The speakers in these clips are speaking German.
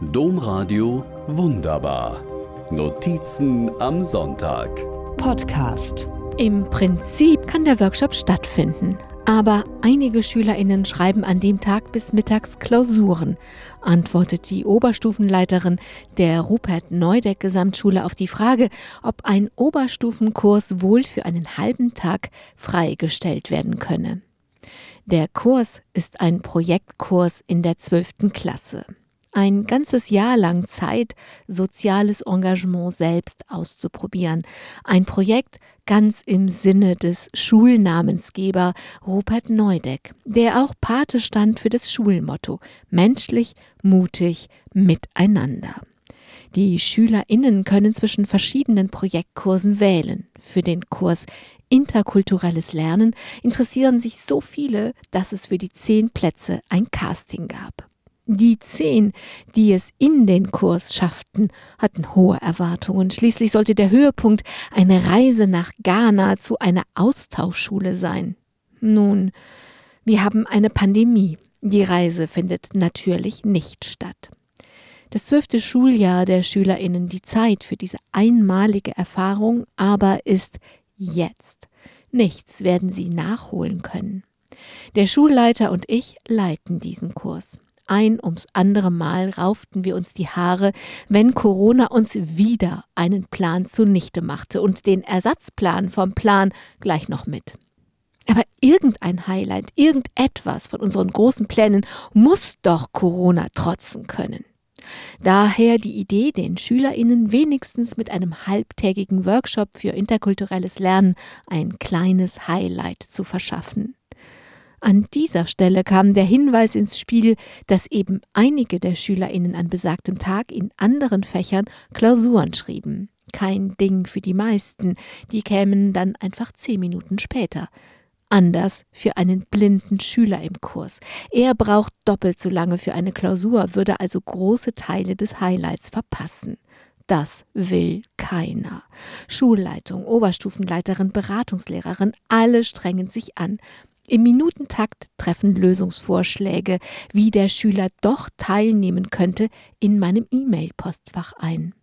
Domradio Wunderbar. Notizen am Sonntag. Podcast. Im Prinzip kann der Workshop stattfinden. Aber einige SchülerInnen schreiben an dem Tag bis mittags Klausuren, antwortet die Oberstufenleiterin der Rupert Neudeck Gesamtschule auf die Frage, ob ein Oberstufenkurs wohl für einen halben Tag freigestellt werden könne. Der Kurs ist ein Projektkurs in der 12. Klasse ein ganzes Jahr lang Zeit, soziales Engagement selbst auszuprobieren. Ein Projekt ganz im Sinne des Schulnamensgeber Rupert Neudeck, der auch Pate stand für das Schulmotto menschlich, mutig, miteinander. Die SchülerInnen können zwischen verschiedenen Projektkursen wählen. Für den Kurs Interkulturelles Lernen interessieren sich so viele, dass es für die zehn Plätze ein Casting gab. Die zehn, die es in den Kurs schafften, hatten hohe Erwartungen. Schließlich sollte der Höhepunkt eine Reise nach Ghana zu einer Austauschschule sein. Nun, wir haben eine Pandemie. Die Reise findet natürlich nicht statt. Das zwölfte Schuljahr der Schülerinnen, die Zeit für diese einmalige Erfahrung aber ist jetzt. Nichts werden sie nachholen können. Der Schulleiter und ich leiten diesen Kurs. Ein ums andere Mal rauften wir uns die Haare, wenn Corona uns wieder einen Plan zunichte machte und den Ersatzplan vom Plan gleich noch mit. Aber irgendein Highlight, irgendetwas von unseren großen Plänen muss doch Corona trotzen können. Daher die Idee, den SchülerInnen wenigstens mit einem halbtägigen Workshop für interkulturelles Lernen ein kleines Highlight zu verschaffen. An dieser Stelle kam der Hinweis ins Spiel, dass eben einige der SchülerInnen an besagtem Tag in anderen Fächern Klausuren schrieben. Kein Ding für die meisten, die kämen dann einfach zehn Minuten später. Anders für einen blinden Schüler im Kurs. Er braucht doppelt so lange für eine Klausur, würde also große Teile des Highlights verpassen. Das will keiner. Schulleitung, Oberstufenleiterin, Beratungslehrerin, alle strengen sich an. Im Minutentakt treffen Lösungsvorschläge, wie der Schüler doch teilnehmen könnte, in meinem E-Mail-Postfach ein.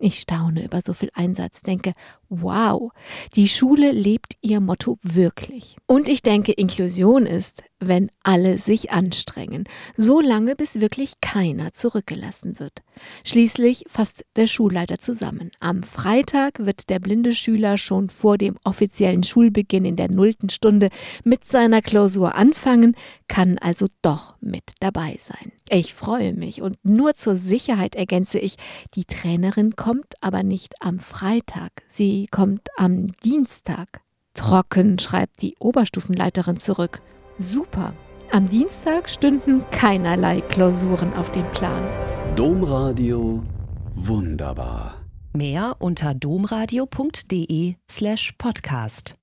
Ich staune über so viel Einsatz, denke, wow, die Schule lebt ihr Motto wirklich. Und ich denke, Inklusion ist, wenn alle sich anstrengen, so lange bis wirklich keiner zurückgelassen wird. Schließlich fasst der Schulleiter zusammen. Am Freitag wird der blinde Schüler schon vor dem offiziellen Schulbeginn in der nullten Stunde mit seiner Klausur anfangen, kann also doch mit dabei sein. Ich freue mich und nur zur Sicherheit ergänze ich, die Trainerin kommt aber nicht am Freitag, sie kommt am Dienstag. Trocken, schreibt die Oberstufenleiterin zurück. Super. Am Dienstag stünden keinerlei Klausuren auf dem Plan. Domradio wunderbar. Mehr unter domradio.de slash podcast.